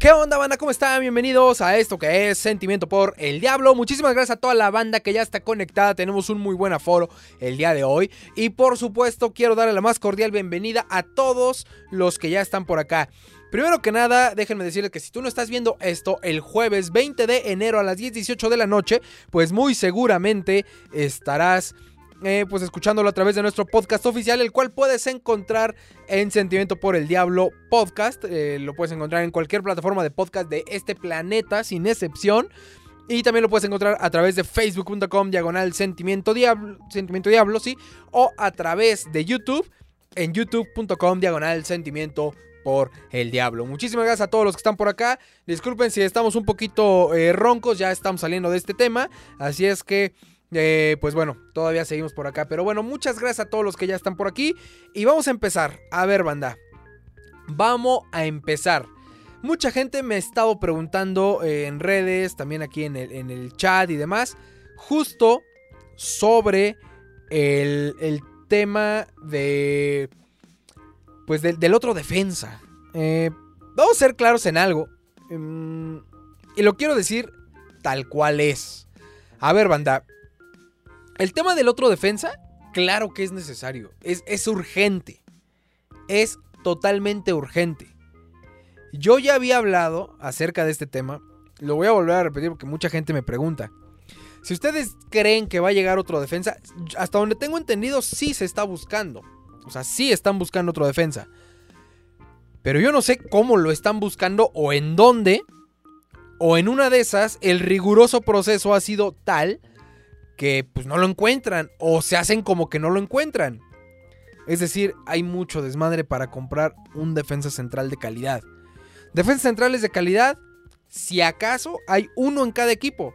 ¿Qué onda, banda? ¿Cómo están? Bienvenidos a esto que es Sentimiento por el Diablo. Muchísimas gracias a toda la banda que ya está conectada. Tenemos un muy buen aforo el día de hoy. Y por supuesto, quiero darle la más cordial bienvenida a todos los que ya están por acá. Primero que nada, déjenme decirles que si tú no estás viendo esto el jueves 20 de enero a las 10:18 de la noche, pues muy seguramente estarás eh, pues escuchándolo a través de nuestro podcast oficial, el cual puedes encontrar en Sentimiento por el Diablo Podcast. Eh, lo puedes encontrar en cualquier plataforma de podcast de este planeta, sin excepción. Y también lo puedes encontrar a través de facebook.com diagonal sentimiento diablo, sentimiento diablo, sí. O a través de YouTube en youtube.com diagonal sentimiento por el diablo. Muchísimas gracias a todos los que están por acá. Disculpen si estamos un poquito eh, roncos, ya estamos saliendo de este tema. Así es que eh, pues bueno, todavía seguimos por acá. Pero bueno, muchas gracias a todos los que ya están por aquí. Y vamos a empezar. A ver, banda. Vamos a empezar. Mucha gente me ha estado preguntando eh, en redes, también aquí en el, en el, chat y demás, justo sobre el, el tema de... Pues del otro defensa. Eh, vamos a ser claros en algo. Um, y lo quiero decir tal cual es. A ver, banda, el tema del otro defensa, claro que es necesario. Es, urgente. Es totalmente urgente. Yo ya había hablado acerca de este tema. Lo voy a volver a repetir porque mucha gente me pregunta. Si ustedes creen que va a llegar otro defensa, hasta donde tengo entendido, sí se está buscando. O sea, sí están buscando otro defensa. Pero yo no sé cómo lo están buscando o en dónde. O en una de esas, el riguroso proceso ha sido tal que pues no lo encuentran o se hacen como que no lo encuentran. Es decir, hay mucho desmadre para comprar un defensa central de calidad. Defensas centrales de calidad, si acaso hay uno en cada equipo.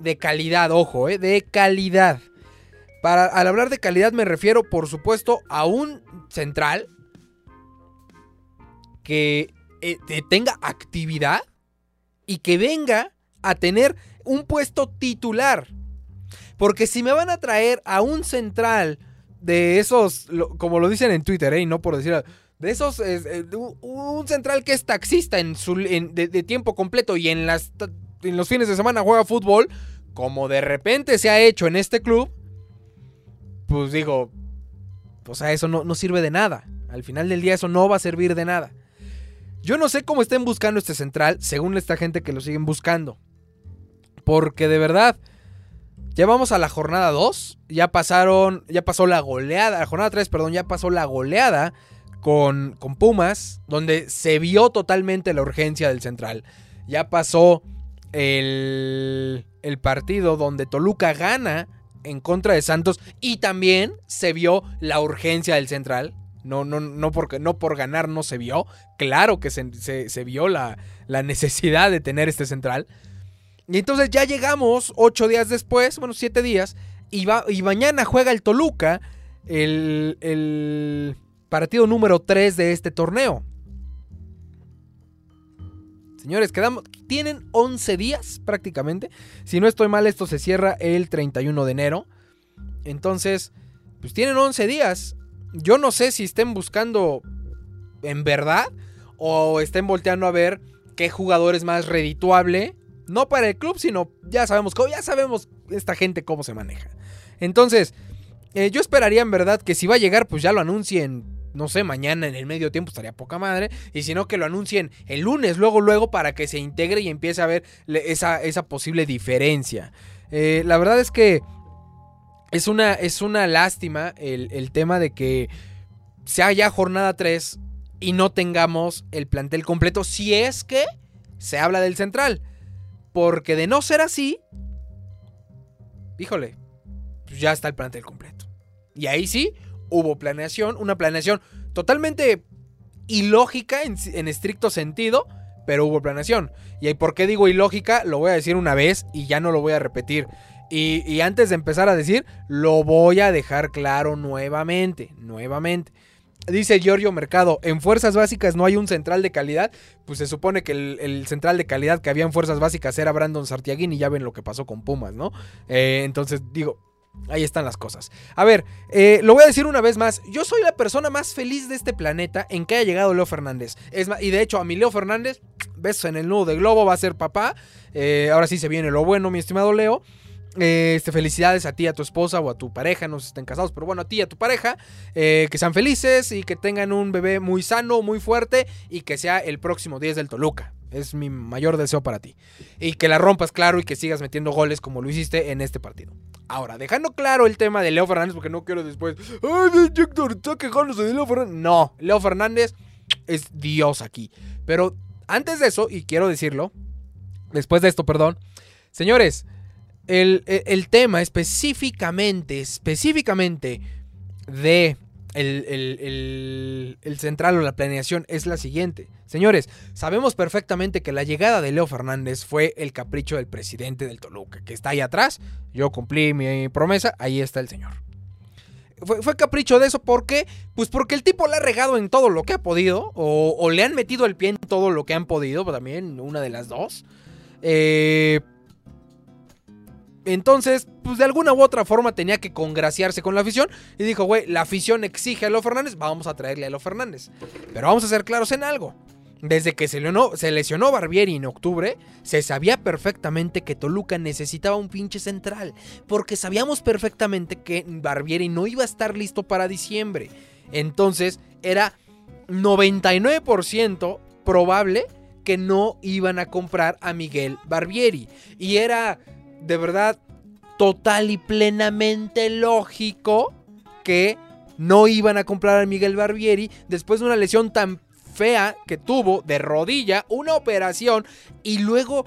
De calidad, ojo, ¿eh? de calidad. Para, al hablar de calidad me refiero, por supuesto, a un central que eh, tenga actividad y que venga a tener un puesto titular. Porque si me van a traer a un central de esos, como lo dicen en Twitter, ¿eh? y no por decir, de esos, eh, un central que es taxista en su, de, tiempo completo y en, las, en los fines de semana juega fútbol, como de repente se ha hecho en este club, pues digo, o sea, eso no, no sirve de nada. Al final del día eso no va a servir de nada. Yo no sé cómo estén buscando este central, según esta gente que lo siguen buscando. Porque de verdad, ya vamos a la jornada 2. Ya pasaron. Ya pasó la goleada. La jornada 3, perdón, ya pasó la goleada con, con Pumas. Donde se vio totalmente la urgencia del central. Ya pasó el, el partido donde Toluca gana en contra de Santos. Y también se vio la urgencia del central. No, no, no, porque, no por ganar no se vio. Claro que se, se, vio la, la necesidad de tener este central. Y entonces ya llegamos ocho días después, bueno, siete días, y, va, y mañana juega el Toluca el, el partido número 3 de este torneo. Señores, quedamos, tienen 11 días prácticamente. Si no estoy mal, esto se cierra el 31 de enero. Entonces, pues tienen 11 días. Yo no sé si estén buscando en verdad o estén volteando a ver qué jugador es más redituable no para el club, sino ya sabemos cómo, ya sabemos esta gente cómo se maneja. Entonces, eh, yo esperaría en verdad que si va a llegar, pues ya lo anuncien, no sé, mañana en el medio tiempo estaría poca madre. Y si no, que lo anuncien el lunes, luego, luego, para que se integre y empiece a ver esa, esa posible diferencia. Eh, la verdad es que es una, es una lástima el, el tema de que sea ya jornada 3 y no tengamos el plantel completo, si es que se habla del central. Porque de no ser así, híjole, pues ya está el plantel completo. Y ahí sí, hubo planeación, una planeación totalmente ilógica en, estricto sentido, pero hubo planeación. ¿Y por qué digo ilógica? Lo voy a decir una vez y ya no lo voy a repetir. Y, y antes de empezar a decir, lo voy a dejar claro nuevamente, nuevamente. Dice Giorgio Mercado, en fuerzas básicas no hay un central de calidad. Pues se supone que el, central de calidad que había en fuerzas básicas era Brandon Sartiaguín y ya ven lo que pasó con Pumas, ¿no? Eh, entonces digo, Ahí están las cosas. A ver, eh, lo voy a decir una vez más. Yo soy la persona más feliz de este planeta en que haya llegado Leo Fernández. Es y de hecho, a mi Leo Fernández, besos en el nudo de globo, va a ser papá. Eh, ahora sí se viene lo bueno, mi estimado Leo. Eh, este, felicidades a ti, a tu esposa o a tu pareja, no sé si estén casados, pero bueno, a ti y a tu pareja, que sean felices y que tengan un bebé muy sano, muy fuerte y que sea el próximo 10 del Toluca. Es mi mayor deseo para ti. Y que la rompas claro y que sigas metiendo goles como lo hiciste en este partido. Ahora, dejando claro el tema de Leo Fernández, porque no quiero después. ¡Ay, Héctor, está quejándose de Leo Fernández! No, Leo Fernández es Dios aquí. Pero antes de eso, y quiero decirlo, después de esto, perdón. Señores, el, el tema específicamente, específicamente de el, central o la planeación es la siguiente. Señores, sabemos perfectamente que la llegada de Leo Fernández fue el capricho del presidente del Toluca, que está ahí atrás. Yo cumplí mi promesa, ahí está el señor. Fue, capricho de eso, ¿por qué? Pues porque el tipo le ha regado en todo lo que ha podido, o, o le han metido el pie en todo lo que han podido, también una de las dos. Eh, entonces, pues de alguna u otra forma tenía que congraciarse con la afición. Y dijo, güey, la afición exige a Leo Fernández, vamos a traerle a Leo Fernández. Pero vamos a ser claros en algo. Desde que se lesionó, se lesionó Barbieri en octubre, se sabía perfectamente que Toluca necesitaba un pinche central. Porque sabíamos perfectamente que Barbieri no iba a estar listo para diciembre. Entonces, era 99% probable que no iban a comprar a Miguel Barbieri. Y era de verdad total y plenamente lógico que no iban a comprar a Miguel Barbieri después de una lesión tan fea que tuvo de rodilla, una operación y luego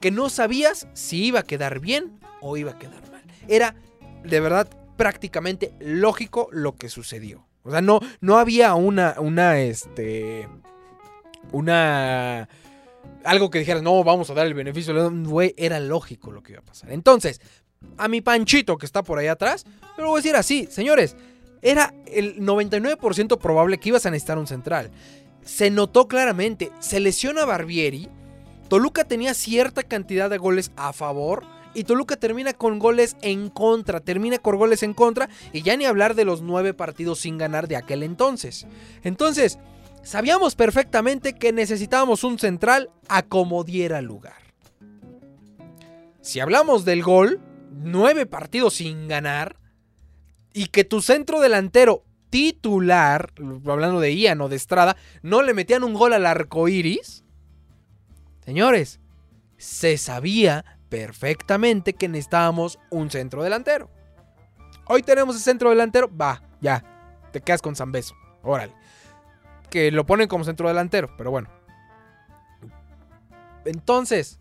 que no sabías si iba a quedar bien o iba a quedar mal. Era de verdad prácticamente lógico lo que sucedió. O sea, no, no había una, una, este, una algo que dijeras, no, vamos a dar el beneficio, güey, era lógico lo que iba a pasar. Entonces, a mi panchito que está por ahí atrás, pero voy a decir así, señores, era el 99% probable que ibas a necesitar un central. Se notó claramente, se lesiona Barbieri, Toluca tenía cierta cantidad de goles a favor y Toluca termina con goles en contra, termina con goles en contra y ya ni hablar de los nueve partidos sin ganar de aquel entonces. Entonces, Sabíamos perfectamente que necesitábamos un central a como diera lugar. Si hablamos del gol, nueve partidos sin ganar, y que tu centro delantero titular, hablando de Ian o de Estrada, no le metían un gol al arco iris. Señores, se sabía perfectamente que necesitábamos un centro delantero. Hoy tenemos el centro delantero, va, ya, te quedas con Beso. Órale que lo ponen como centro delantero, pero bueno. Entonces,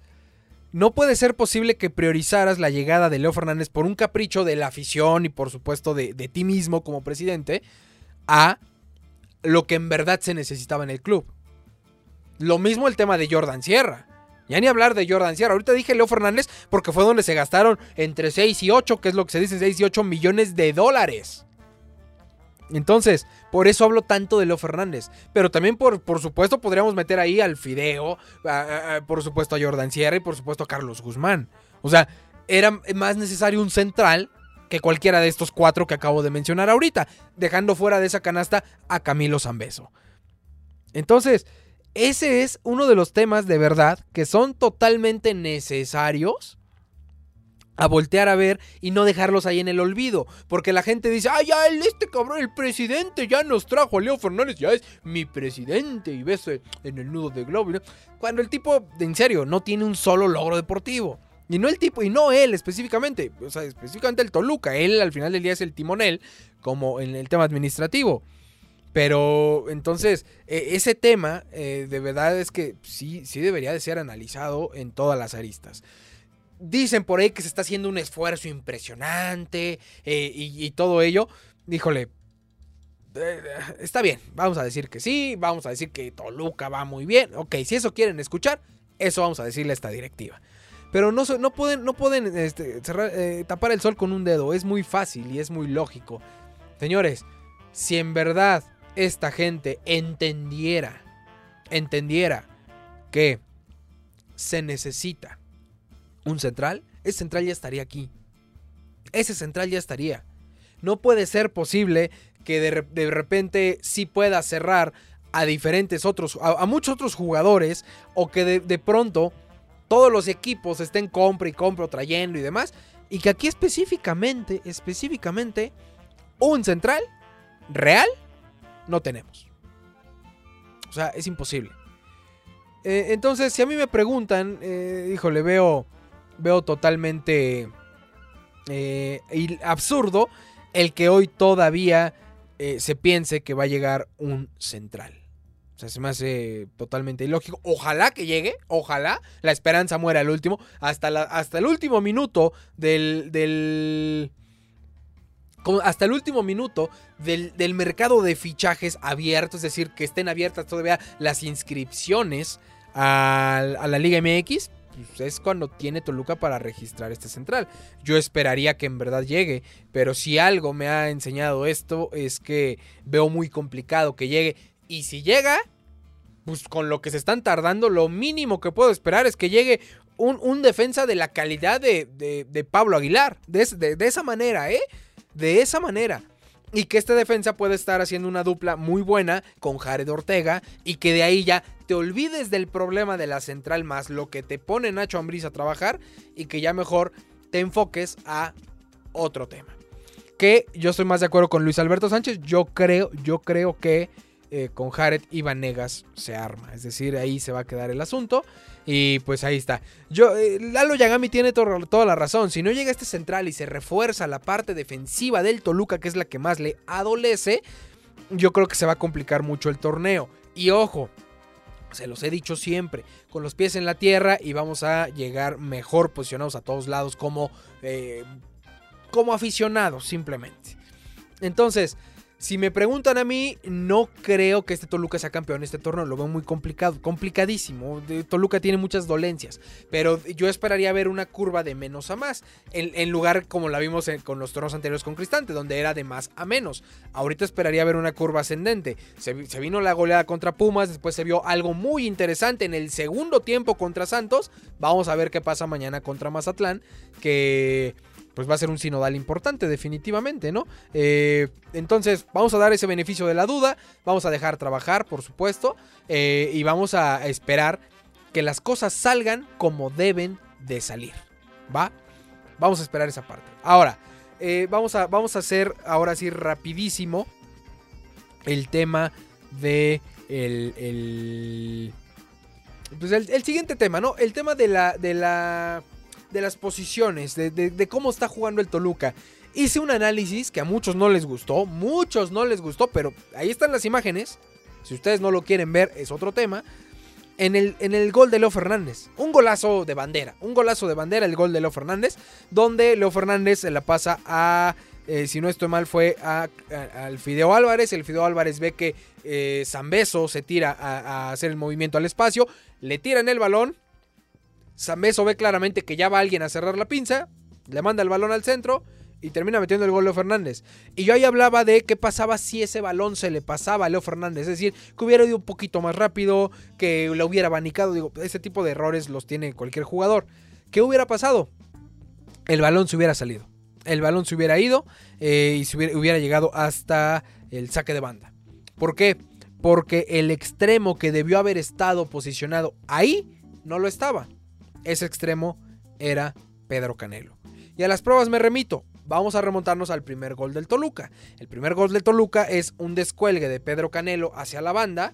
no puede ser posible que priorizaras la llegada de Leo Fernández por un capricho de la afición y por supuesto de, de ti mismo como presidente a lo que en verdad se necesitaba en el club. Lo mismo el tema de Jordan Sierra. Ya ni hablar de Jordan Sierra. Ahorita dije Leo Fernández porque fue donde se gastaron entre 6 y 8, que es lo que se dice 6 y 8 millones de dólares. Entonces, por eso hablo tanto de Leo Fernández. Pero también, por, por supuesto, podríamos meter ahí al Fideo, por supuesto a Jordan Sierra y por supuesto a Carlos Guzmán. O sea, era más necesario un central que cualquiera de estos cuatro que acabo de mencionar ahorita, dejando fuera de esa canasta a Camilo Zambeso. Entonces, ese es uno de los temas de verdad que son totalmente necesarios a voltear a ver y no dejarlos ahí en el olvido. Porque la gente dice, ay, ya, este cabrón, el presidente ya nos trajo a Leo Fernández, ya es mi presidente y ves en el nudo de globo. Cuando el tipo, en serio, no tiene un solo logro deportivo. Y no el tipo, y no él específicamente, o sea, específicamente el Toluca. Él al final del día es el timonel, como en el tema administrativo. Pero entonces, e, ese tema eh, de verdad es que sí, sí debería de ser analizado en todas las aristas. Dicen por ahí que se está haciendo un esfuerzo impresionante eh, y, todo ello. Híjole, eh, está bien, vamos a decir que sí, vamos a decir que Toluca va muy bien. Ok, si eso quieren escuchar, eso vamos a decirle a esta directiva. Pero no, no pueden, no pueden este, eh, tapar el sol con un dedo, es muy fácil y es muy lógico. Señores, si en verdad esta gente entendiera, entendiera que se necesita un central, ese central ya estaría aquí. ese central ya estaría. No puede ser posible que de, repente sí pueda cerrar a diferentes otros, a, muchos otros jugadores, o que de, de, pronto todos los equipos estén compra y compra, trayendo y demás, y que aquí específicamente, específicamente, un central real no tenemos. O sea, es imposible. Eh, entonces, si a mí me preguntan, eh, veo, veo totalmente eh, absurdo el que hoy todavía se piense que va a llegar un central. O sea, se me hace totalmente ilógico. Ojalá que llegue, ojalá. La esperanza muera al último. Hasta, hasta el último minuto del, del hasta el último minuto del, mercado de fichajes abierto, es decir, que estén abiertas todavía las inscripciones a, la Liga MX, pues es cuando tiene Toluca para registrar este central. Yo esperaría que en verdad llegue, pero si algo me ha enseñado esto es que veo muy complicado que llegue. Y si llega, pues con lo que se están tardando, lo mínimo que puedo esperar es que llegue un, defensa de la calidad de, Pablo Aguilar. De, de esa manera, ¿eh? de esa manera. Y que este defensa puede estar haciendo una dupla muy buena con Jared Ortega y que de ahí ya te olvides del problema de la central más lo que te pone Nacho Ambriz a trabajar y que ya mejor te enfoques a otro tema. Que yo estoy más de acuerdo con Luis Alberto Sánchez. Yo creo, yo creo que eh, con Jared y Vanegas se arma. Es decir, ahí se va a quedar el asunto. Y pues ahí está. Yo, eh, Lalo Yagami tiene toda la razón. Si no llega este central y se refuerza la parte defensiva del Toluca, que es la que más le adolece, yo creo que se va a complicar mucho el torneo. Y ojo, se los he dicho siempre, con los pies en la tierra y vamos a llegar mejor posicionados a todos lados como, eh, como aficionados simplemente. Entonces, si me preguntan a mí, no creo que este Toluca sea campeón este torneo. Lo veo muy complicado, complicadísimo. Toluca tiene muchas dolencias. Pero yo esperaría ver una curva de menos a más. En, lugar como la vimos con los torneos anteriores con Cristante, donde era de más a menos. Ahorita esperaría ver una curva ascendente. Se, se vino la goleada contra Pumas. Después se vio algo muy interesante en el segundo tiempo contra Santos. Vamos a ver qué pasa mañana contra Mazatlán. Que pues va a ser un sinodal importante, definitivamente, ¿no? Eh, entonces, vamos a dar ese beneficio de la duda, vamos a dejar trabajar, por supuesto, eh, y vamos a esperar que las cosas salgan como deben de salir, ¿va? Vamos a esperar esa parte. Ahora, eh, vamos, a, vamos a hacer ahora sí rapidísimo el tema de el, el pues el, el, siguiente tema, ¿no? El tema de la, de la de las posiciones, de, cómo está jugando el Toluca. Hice un análisis que a muchos no les gustó, muchos no les gustó, pero ahí están las imágenes. Si ustedes no lo quieren ver, es otro tema. En el, en el, gol de Leo Fernández. Un golazo de bandera. Un golazo de bandera, el gol de Leo Fernández. Donde Leo Fernández se la pasa a. Eh, si no estoy mal, fue al Fideo Álvarez. El Fideo Álvarez ve que eh, Zambeso se tira a, a, hacer el movimiento al espacio. Le tiran el balón. Zambeso ve claramente que ya va alguien a cerrar la pinza, le manda el balón al centro y termina metiendo el gol Leo Fernández. Y yo ahí hablaba de qué pasaba si ese balón se le pasaba a Leo Fernández, es decir, que hubiera ido un poquito más rápido, que lo hubiera abanicado, digo, ese tipo de errores los tiene cualquier jugador. ¿Qué hubiera pasado? El balón se hubiera salido. El balón se hubiera ido eh, y se hubiera, hubiera llegado hasta el saque de banda. ¿Por qué? Porque el extremo que debió haber estado posicionado ahí no lo estaba ese extremo era Pedro Canelo. Y a las pruebas me remito. Vamos a remontarnos al primer gol del Toluca. El primer gol del Toluca es un descuelgue de Pedro Canelo hacia la banda.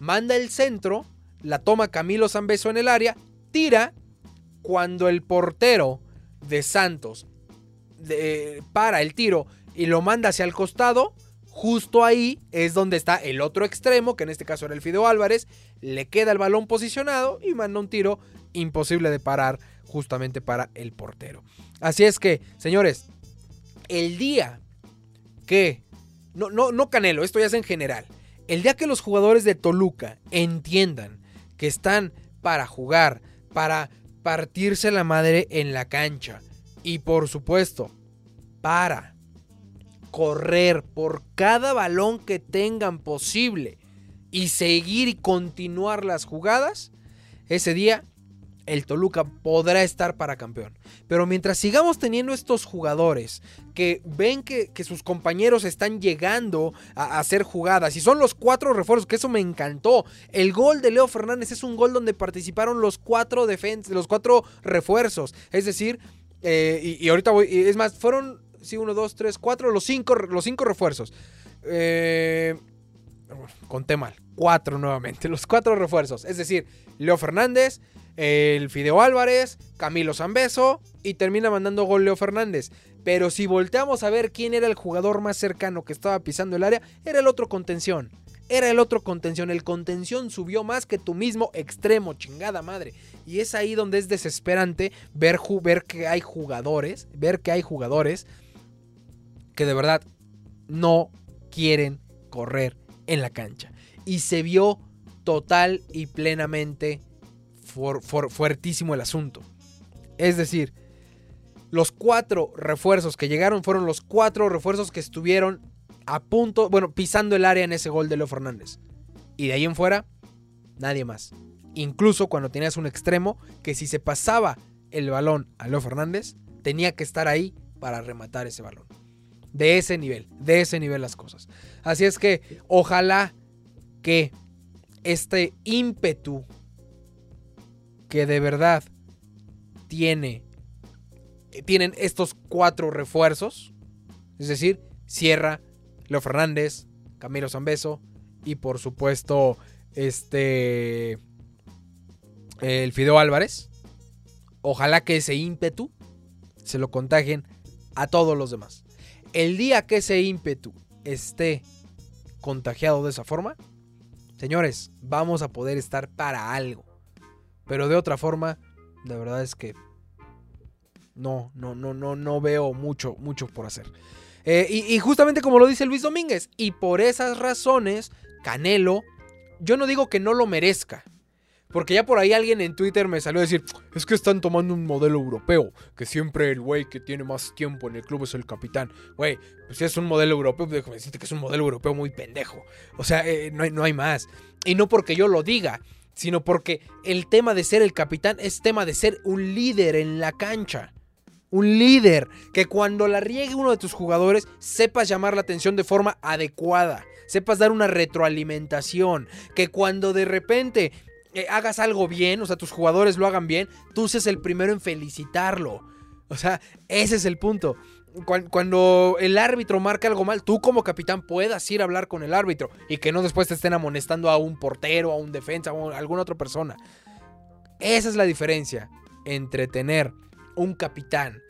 Manda el centro, la toma Camilo Zambeso en el área, tira cuando el portero de Santos para el tiro y lo manda hacia el costado. Justo ahí es donde está el otro extremo, que en este caso era el Fideo Álvarez. Le queda el balón posicionado y manda un tiro imposible de parar justamente para el portero. Así es que, señores, el día que... No, no, no Canelo, esto ya es en general. El día que los jugadores de Toluca entiendan que están para jugar, para partirse la madre en la cancha y por supuesto, para correr por cada balón que tengan posible y seguir y continuar las jugadas, ese día el Toluca podrá estar para campeón. Pero mientras sigamos teniendo estos jugadores que ven que, sus compañeros están llegando a, hacer jugadas y son los cuatro refuerzos, que eso me encantó. El gol de Leo Fernández es un gol donde participaron los cuatro los cuatro refuerzos. Es decir, eh, y, ahorita voy, es más, fueron, sí, uno, dos, tres, cuatro, los cinco, los cinco refuerzos. Eh, conté mal, cuatro nuevamente, los cuatro refuerzos. Es decir, Leo Fernández, el Fideo Álvarez, Camilo Zambeso y termina mandando gol Leo Fernández. Pero si volteamos a ver quién era el jugador más cercano que estaba pisando el área, era el otro contención. Era el otro contención. El contención subió más que tu mismo extremo, chingada madre. Y es ahí donde es desesperante ver, ver que hay jugadores, ver que hay jugadores que de verdad no quieren correr en la cancha. Y se vio total y plenamente fuertísimo el asunto. Es decir, los cuatro refuerzos que llegaron fueron los cuatro refuerzos que estuvieron a punto, bueno, pisando el área en ese gol de Leo Fernández. Y de ahí en fuera, nadie más. Incluso cuando tenías un extremo que si se pasaba el balón a Leo Fernández, tenía que estar ahí para rematar ese balón. De ese nivel, de ese nivel las cosas. Así es que ojalá que este ímpetu que de verdad tiene, tienen estos cuatro refuerzos, es decir, Sierra, Leo Fernández, Camilo Zambeso y por supuesto este el Fideo Álvarez. Ojalá que ese ímpetu se lo contagien a todos los demás. El día que ese ímpetu esté contagiado de esa forma, señores, vamos a poder estar para algo. Pero de otra forma, la verdad es que no, no, no, no, no veo mucho, mucho por hacer. Eh, y, justamente como lo dice Luis Domínguez, y por esas razones, Canelo, yo no digo que no lo merezca. Porque ya por ahí alguien en Twitter me salió a decir, es que están tomando un modelo europeo, que siempre el güey que tiene más tiempo en el club es el capitán. Güey, pues si es un modelo europeo, déjame decirte que es un modelo europeo muy pendejo. O sea, eh, no, hay, no hay más. Y no porque yo lo diga, sino porque el tema de ser el capitán es tema de ser un líder en la cancha. Un líder que cuando la riegue uno de tus jugadores sepas llamar la atención de forma adecuada, sepas dar una retroalimentación, que cuando de repente eh, hagas algo bien, o sea, tus jugadores lo hagan bien, tú seas el primero en felicitarlo. O sea, ese es el punto cuando el árbitro marca algo mal, tú como capitán puedas ir a hablar con el árbitro y que no después te estén amonestando a un portero, a un defensa o a alguna otra persona. Esa es la diferencia entre tener un capitán,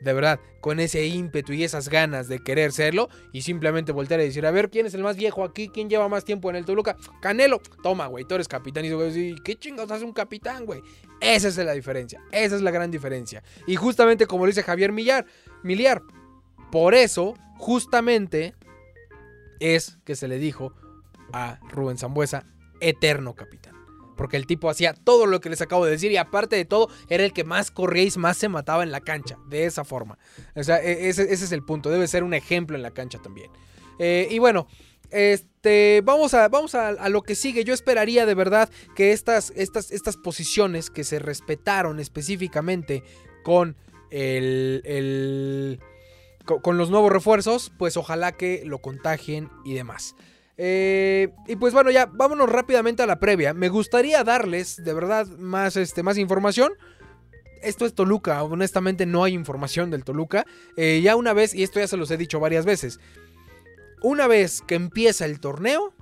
de verdad, con ese ímpetu y esas ganas de querer serlo y simplemente voltear y decir, a ver, ¿quién es el más viejo aquí? ¿Quién lleva más tiempo en el Toluca? Canelo. Toma, güey, tú eres capitán. Y digo, ¿qué chingados hace un capitán, güey? Esa es la diferencia. Esa es la gran diferencia. Y justamente como dice Javier Millar, Miliar. Por eso, justamente, es que se le dijo a Rubén Zambuesa, eterno capitán. Porque el tipo hacía todo lo que les acabo de decir y aparte de todo, era el que más corría y más se mataba en la cancha. De esa forma. O sea, e-, ese, es el punto. Debe ser un ejemplo en la cancha también. Eh, y bueno, este, vamos a, vamos a, lo que sigue. Yo esperaría de verdad que estas, estas, estas posiciones que se respetaron específicamente con el, con los nuevos refuerzos, pues ojalá que lo contagien y demás. Eh, y pues bueno, ya vámonos rápidamente a la previa. Me gustaría darles de verdad más, este, más información. Esto es Toluca, honestamente no hay información del Toluca. Eh, ya una vez, y esto ya se los he dicho varias veces, una vez que empieza el torneo,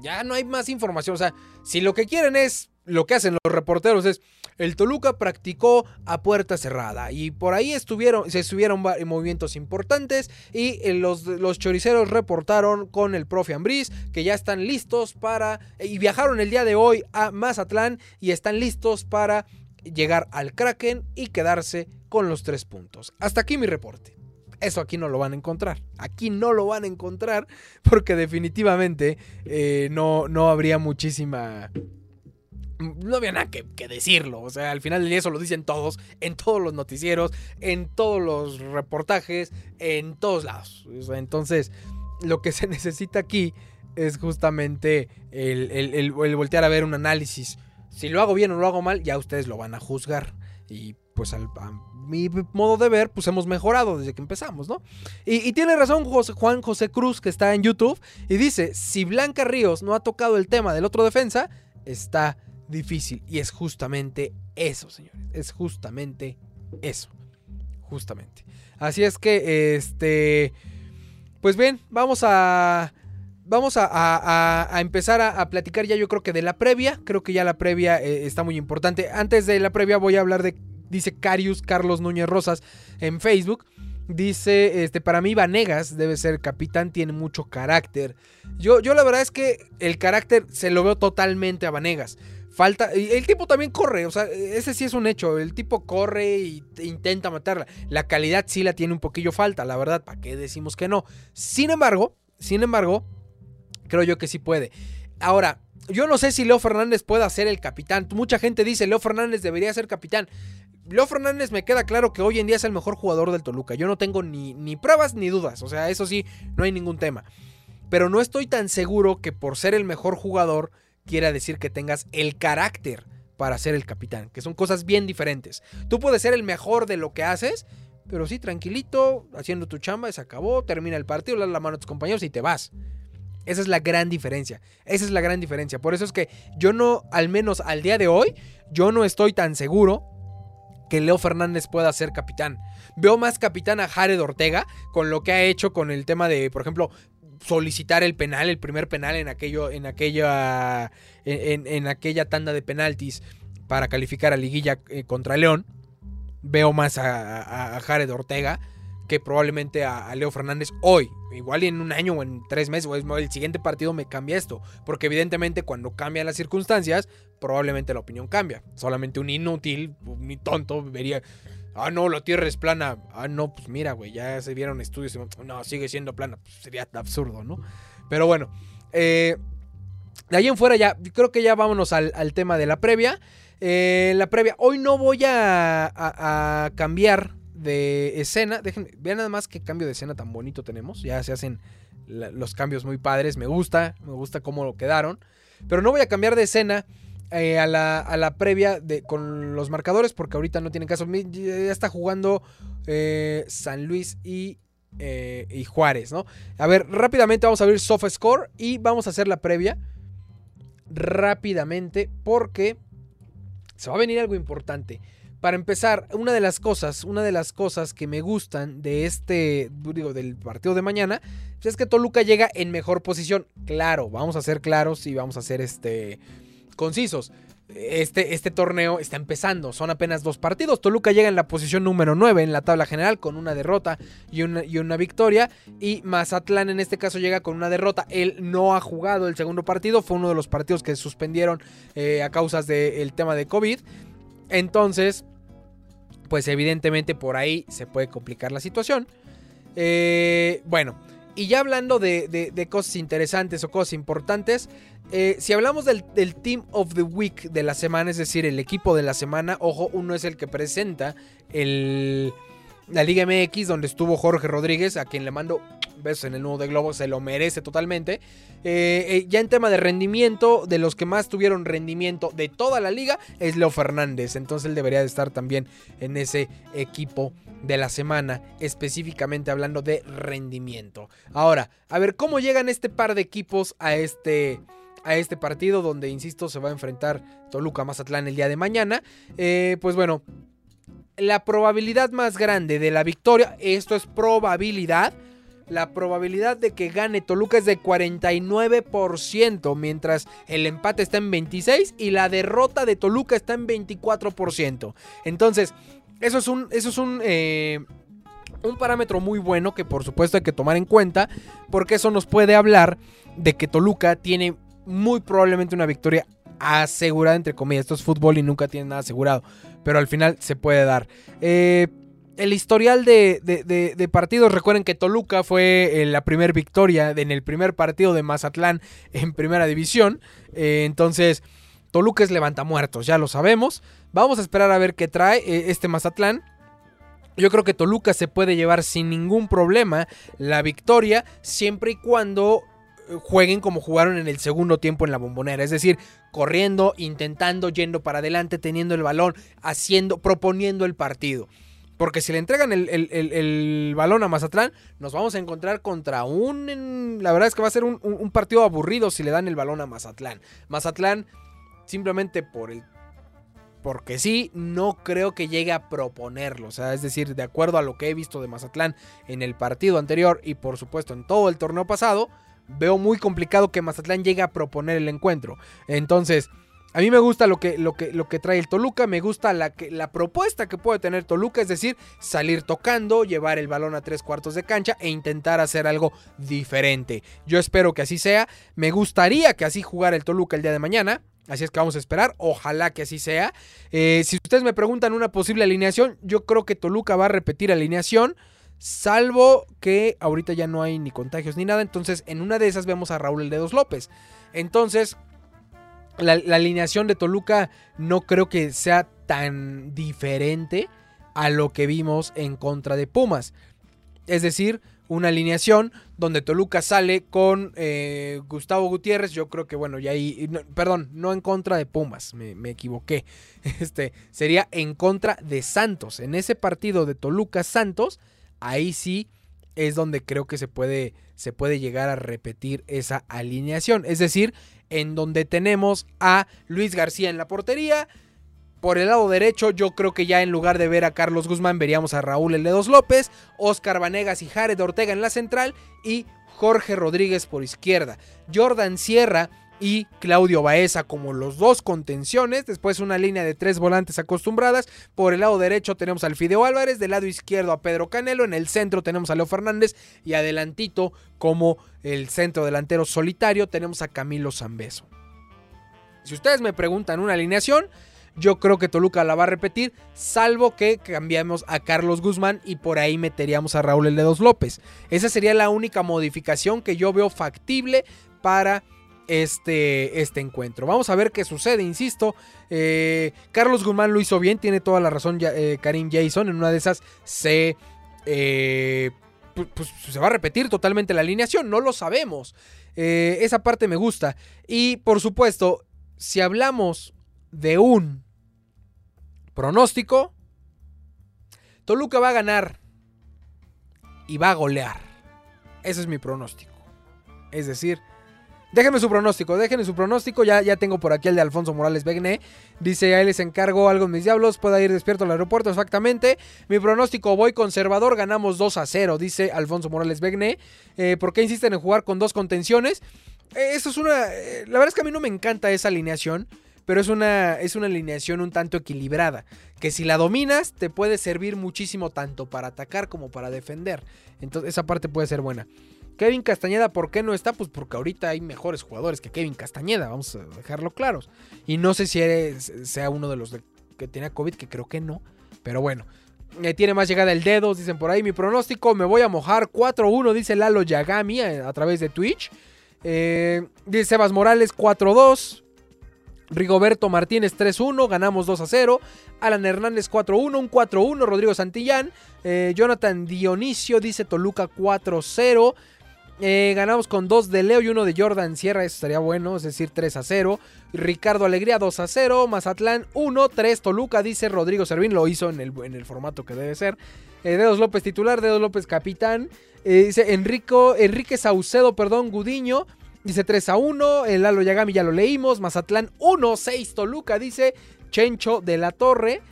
ya no hay más información. O sea, si lo que quieren es lo que hacen los reporteros es el Toluca practicó a puerta cerrada y por ahí estuvieron, se estuvieron movimientos importantes y eh, los, los choriceros reportaron con el profe Ambriz que ya están listos para y viajaron el día de hoy a Mazatlán y están listos para llegar al Kraken y quedarse con los tres puntos. Hasta aquí mi reporte. Eso aquí no lo van a encontrar. Aquí no lo van a encontrar porque definitivamente eh, no, no habría muchísima no había nada que, decirlo. O sea, al final del día eso lo dicen todos, en todos los noticieros, en todos los reportajes, en todos lados. entonces, lo que se necesita aquí es justamente el, voltear a ver un análisis Si lo hago bien o lo hago mal, ya ustedes lo van a juzgar. Y pues al, a mi modo de ver, pues hemos mejorado desde que empezamos, ¿no? Y, tiene razón Juan José Cruz, que está en YouTube, y dice, si Blanca Ríos no ha tocado el tema del otro defensa, está difícil. Y es justamente eso, señores. Es justamente eso. Justamente. Así es que, este... Pues bien, vamos a vamos a, empezar a, platicar ya yo creo que de la previa. Creo que ya la previa eh, está muy importante. Antes de la previa voy a hablar de, dice Carius Carlos Núñez Rosas en Facebook. Dice, este, para mí Vanegas debe ser capitán, tiene mucho carácter. Yo, yo la verdad es que el carácter se lo veo totalmente a Vanegas. Falta, el tipo también corre, o sea, ese sí es un hecho. El tipo corre e intenta matarla. La calidad sí la tiene un poquillo falta, la verdad, ¿para qué decimos que no? Sin embargo, sin embargo, Creo yo que sí puede. Ahora, yo no sé si Leo Fernández pueda ser el capitán. Mucha gente dice, Leo Fernández debería ser capitán. Leo Fernández me queda claro que hoy en día es el mejor jugador del Toluca. Yo no tengo ni, ni pruebas ni dudas. O sea, eso sí, no hay ningún tema. Pero no estoy tan seguro que por ser el mejor jugador quiera decir que tengas el carácter para ser el capitán. Que son cosas bien diferentes. Tú puedes ser el mejor de lo que haces. Pero sí, tranquilito, haciendo tu chamba, se acabó, termina el partido, le das la mano a tus compañeros y te vas. Esa es la gran diferencia. Esa es la gran diferencia. Por eso es que yo no, al menos al día de hoy, yo no estoy tan seguro que Leo Fernández pueda ser capitán. Veo más capitán a Jared Ortega con lo que ha hecho con el tema de, por ejemplo, solicitar el penal, el primer penal en aquello, en aquella, en, aquella tanda de penaltis para calificar a liguilla eh, contra León. Veo más a Jared Ortega que probablemente a, Leo Fernández hoy. Igual en un año o en tres meses o el siguiente partido me cambia esto. Porque evidentemente cuando cambian las circunstancias, probablemente la opinión cambia. Solamente un inútil, un tonto, vería... Ah, no, la Tierra es plana. Ah, no, pues mira, güey, ya se vieron estudios. No, sigue siendo plana. Pues sería absurdo, ¿no? Pero bueno, eh, de ahí en fuera ya, creo que ya vámonos al, tema de la previa. Eh, la previa, hoy no voy a, cambiar de escena. Dejen, vean nada más qué cambio de escena tan bonito tenemos. Ya se hacen los cambios muy padres. Me gusta, me gusta cómo lo quedaron. Pero no voy a cambiar de escena eh, a, la, previa de, con los marcadores porque ahorita no tienen caso. Ya está jugando eh, San Luis y, eh, y, Juárez, ¿no? A ver, rápidamente vamos a abrir Score y vamos a hacer la previa. Rápidamente porque se va a venir algo importante. Para empezar, una de las cosas, una de las cosas que me gustan de este, digo, del partido de mañana, es que Toluca llega en mejor posición. Claro, vamos a ser claros y vamos a ser este concisos. Este, este, torneo está empezando, son apenas dos partidos. Toluca llega en la posición número 9 en la tabla general con una derrota y una, y una, victoria. Y Mazatlán en este caso llega con una derrota. Él no ha jugado el segundo partido, fue uno de los partidos que suspendieron eh, a causas del tema de COVID. Entonces, pues evidentemente por ahí se puede complicar la situación. Eh, bueno, y ya hablando de, cosas interesantes o cosas importantes, eh, si hablamos del, Team of the Week de la semana, es decir, el equipo de la semana, ojo, uno es el que presenta el, la Liga MX, donde estuvo Jorge Rodríguez, a quien le mando besos en el nudo de globo, se lo merece totalmente. Eh, eh, ya en tema de rendimiento, de los que más tuvieron rendimiento de toda la liga, es Leo Fernández. Entonces él debería de estar también en ese equipo de la semana, específicamente hablando de rendimiento. Ahora, a ver cómo llegan este par de equipos a este a este partido donde, insisto, se va a enfrentar Toluca Mazatlán el día de mañana. Eh, pues bueno, la probabilidad más grande de la victoria, esto es probabilidad, la probabilidad de que gane Toluca es de 49%, mientras el empate está en 26% y la derrota de Toluca está en 24%. Entonces, eso es un, eso es un, eh, un parámetro muy bueno que por supuesto hay que tomar en cuenta, porque eso nos puede hablar de que Toluca tiene muy probablemente una victoria asegurada, entre comillas. Esto es fútbol y nunca tiene nada asegurado, pero al final se puede dar. Eh, el historial de, partidos, recuerden que Toluca fue eh, la primera victoria en el primer partido de Mazatlán en primera división. Eh, entonces, Toluca es levanta muertos, ya lo sabemos. Vamos a esperar a ver qué trae este Mazatlán. Yo creo que Toluca se puede llevar sin ningún problema la victoria, siempre y cuando jueguen como jugaron en el segundo tiempo en la bombonera. Es decir, corriendo, intentando, yendo para adelante, teniendo el balón, haciendo, proponiendo el partido. Porque si le entregan el, balón a Mazatlán, nos vamos a encontrar contra un... La verdad es que va a ser un, un partido aburrido si le dan el balón a Mazatlán. Mazatlán, simplemente por el porque sí, no creo que llegue a proponerlo. O sea, es decir, de acuerdo a lo que he visto de Mazatlán en el partido anterior y por supuesto en todo el torneo pasado, veo muy complicado que Mazatlán llegue a proponer el encuentro. Entonces, a mí me gusta lo que, lo que, lo que trae el Toluca, me gusta la, la propuesta que puede tener Toluca, es decir, salir tocando, llevar el balón a tres cuartos de cancha e intentar hacer algo diferente. Yo espero que así sea, me gustaría que así jugara el Toluca el día de mañana. Así es que vamos a esperar, ojalá que así sea. Eh, si ustedes me preguntan una posible alineación, yo creo que Toluca va a repetir alineación. Salvo que ahorita ya no hay ni contagios ni nada. Entonces, en una de esas vemos a Raúl Dedos López. Entonces, la, alineación de Toluca no creo que sea tan diferente a lo que vimos en contra de Pumas. Es decir, una alineación donde Toluca sale con eh, Gustavo Gutiérrez. Yo creo que, bueno, ya ahí. perdón, no en contra de Pumas, me, me, equivoqué. Este sería en contra de Santos. En ese partido de Toluca Santos ahí sí es donde creo que se puede, se puede llegar a repetir esa alineación. Es decir, en donde tenemos a Luis García en la portería. Por el lado derecho, yo creo que ya en lugar de ver a Carlos Guzmán, veríamos a Raúl El López, Oscar Vanegas y Jared Ortega en la central y Jorge Rodríguez por izquierda. Jordan Sierra y Claudio Baeza como los dos contenciones. Después una línea de tres volantes acostumbradas. Por el lado derecho tenemos al Fideo Álvarez, del lado izquierdo a Pedro Canelo, en el centro tenemos a Leo Fernández y adelantito como el centro delantero solitario tenemos a Camilo Zambeso. Si ustedes me preguntan una alineación, yo creo que Toluca la va a repetir, salvo que cambiamos a Carlos Guzmán y por ahí meteríamos a Raúl El López. Esa sería la única modificación que yo veo factible para este, este encuentro. Vamos a ver qué sucede, insisto. Eh, Carlos Guzmán lo hizo bien, tiene toda la razón eh, Karim Jason. En una de esas se, eh, pues, se va a repetir totalmente la alineación, no lo sabemos. esa parte me gusta. Y por supuesto, si hablamos de un pronóstico, Toluca va a ganar y va a golear. Ese es mi pronóstico. Es decir, Déjenme su pronóstico, déjenme su pronóstico. Ya, ya tengo por aquí el de Alfonso Morales Begné. Dice, ahí les encargo algo en mis diablos. Pueda ir despierto al aeropuerto, exactamente. Mi pronóstico, voy conservador, ganamos 2 a 0, dice Alfonso Morales Begné. Eh, ¿Por qué insisten en jugar con dos contenciones? Eh, eso es una... Eh, la verdad es que a mí no me encanta esa alineación. Pero es una, es una alineación un tanto equilibrada. Que si la dominas, te puede servir muchísimo tanto para atacar como para defender. Entonces, esa parte puede ser buena. Kevin Castañeda, ¿por qué no está? Pues porque ahorita hay mejores jugadores que Kevin Castañeda, vamos a dejarlo claros. Y no sé si sea uno de los que tenía COVID, que creo que no, pero bueno. Eh, tiene más llegada el dedo, dicen por ahí. Mi pronóstico, me voy a mojar 4-1, dice Lalo Yagami eh, a, través de Twitch. Eh, dice Sebas Morales 4-2. Rigoberto Martínez 3-1, ganamos 2-0. Alan Hernández 4-1, un 4-1. Rodrigo Santillán. Jonathan Dionisio dice Toluca 4-0. Eh, ganamos con dos de Leo y uno de Jordan Sierra, eso estaría bueno, es decir, 3 a 0. Ricardo Alegría 2 a 0. Mazatlán 1, 3 Toluca, dice Rodrigo Servín, lo hizo en el, en el formato que debe ser. Eh, Dedos López titular, Dedos López capitán. Eh, dice Enrico, Enrique Saucedo, perdón, Gudiño. Dice 3 a 1. El Lalo Yagami ya lo leímos. Mazatlán 1, 6 Toluca, dice Chencho de la Torre.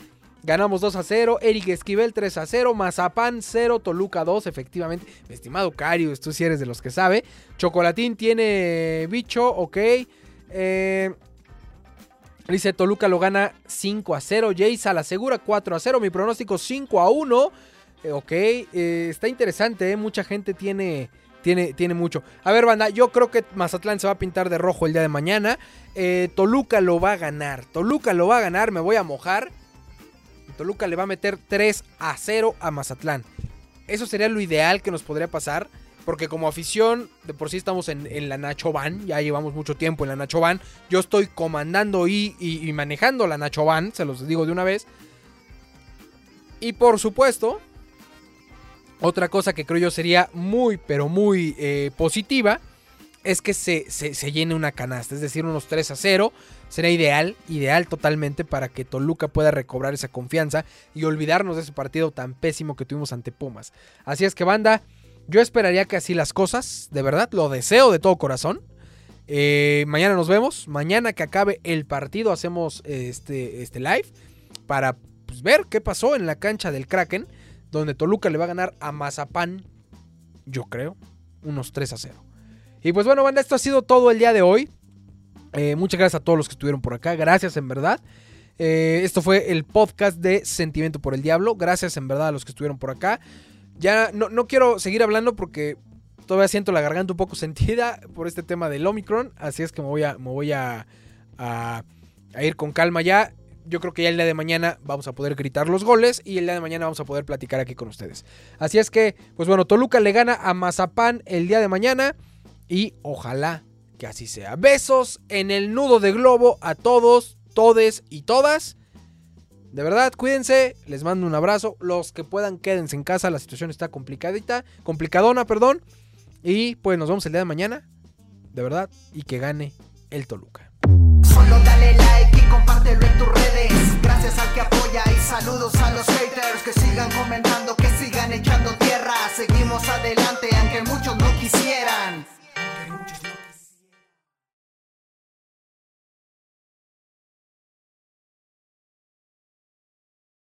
Ganamos 2 a 0. Eric Esquivel 3 a 0. Mazapán 0. Toluca 2. Efectivamente. Mi estimado Carius, tú si eres de los que sabe. Chocolatín tiene bicho. Ok. Eh, dice Toluca lo gana 5 a 0. Jace la segura 4 a 0. Mi pronóstico 5 a 1. Eh, ok. Eh, está interesante. Mucha gente tiene. Tiene, tiene, mucho. A ver, banda, yo creo que Mazatlán se va a pintar de rojo el día de mañana. Toluca lo va a ganar. Toluca lo va a ganar. Me voy a mojar. Toluca le va a meter 3 a 0 a Mazatlán. Eso sería lo ideal que nos podría pasar. Porque como afición, de por sí estamos en, la Nacho Van. Ya llevamos mucho tiempo en la Nacho Van. Yo estoy comandando y, manejando la Nacho Van. Se los digo de una vez. Y por supuesto, otra cosa que creo yo sería muy, pero muy eh, positiva es que se, se, se, llene una canasta, es decir, unos 3 a 0. Sería ideal, ideal totalmente para que Toluca pueda recobrar esa confianza y olvidarnos de ese partido tan pésimo que tuvimos ante Pumas. Así es que banda, yo esperaría que así las cosas, de verdad, lo deseo de todo corazón. Eh, mañana nos vemos, mañana que acabe el partido hacemos este, este live para pues, ver qué pasó en la cancha del Kraken, donde Toluca le va a ganar a Mazapán, yo creo, unos 3 a 0. Y pues bueno, banda, esto ha sido todo el día de hoy. Eh, muchas gracias a todos los que estuvieron por acá. Gracias en verdad. Eh, esto fue el podcast de Sentimiento por el Diablo. Gracias en verdad a los que estuvieron por acá. Ya no, no quiero seguir hablando porque todavía siento la garganta un poco sentida por este tema del Omicron. Así es que me voy a, me voy a, a, a ir con calma ya yo creo que ya el día de mañana vamos a poder gritar los goles y el día de mañana vamos a poder platicar aquí con ustedes. Así es que, pues bueno, Toluca le gana a Mazapán el día de mañana y ojalá que así sea. Besos en el nudo de globo a todos, todes y todas. De verdad, cuídense, les mando un abrazo. Los que puedan, quédense en casa, la situación está complicadita, complicadona, perdón. Y pues nos vemos el día de mañana, de verdad, y que gane el Toluca. Solo dale like y compártelo en tus redes. Gracias al que apoya y saludos a los haters que sigan comentando, que sigan echando tierra. Seguimos adelante aunque muchos no quisieran.